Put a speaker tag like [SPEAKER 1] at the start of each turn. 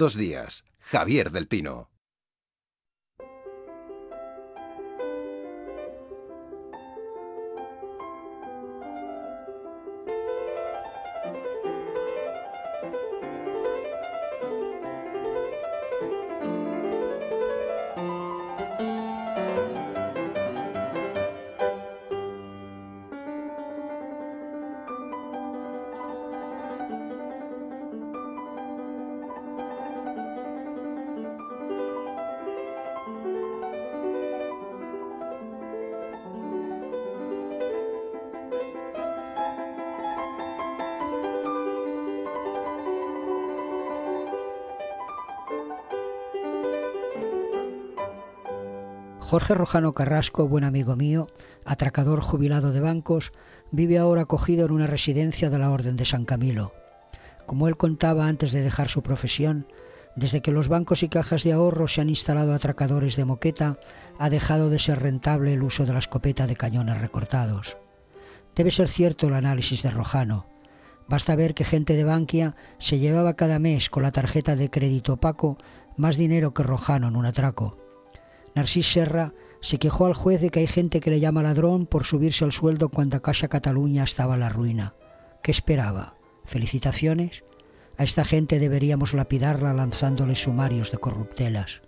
[SPEAKER 1] Dos días. Javier del Pino.
[SPEAKER 2] Jorge Rojano Carrasco, buen amigo mío, atracador jubilado de bancos, vive ahora acogido en una residencia de la Orden de San Camilo. Como él contaba antes de dejar su profesión, desde que los bancos y cajas de ahorro se han instalado atracadores de moqueta, ha dejado de ser rentable el uso de la escopeta de cañones recortados. Debe ser cierto el análisis de Rojano. Basta ver que gente de Bankia se llevaba cada mes con la tarjeta de crédito opaco más dinero que Rojano en un atraco. Narcís Serra se quejó al juez de que hay gente que le llama ladrón por subirse al sueldo cuando Casa Cataluña estaba a la ruina. ¿Qué esperaba? ¿Felicitaciones? A esta gente deberíamos lapidarla lanzándole sumarios de corruptelas.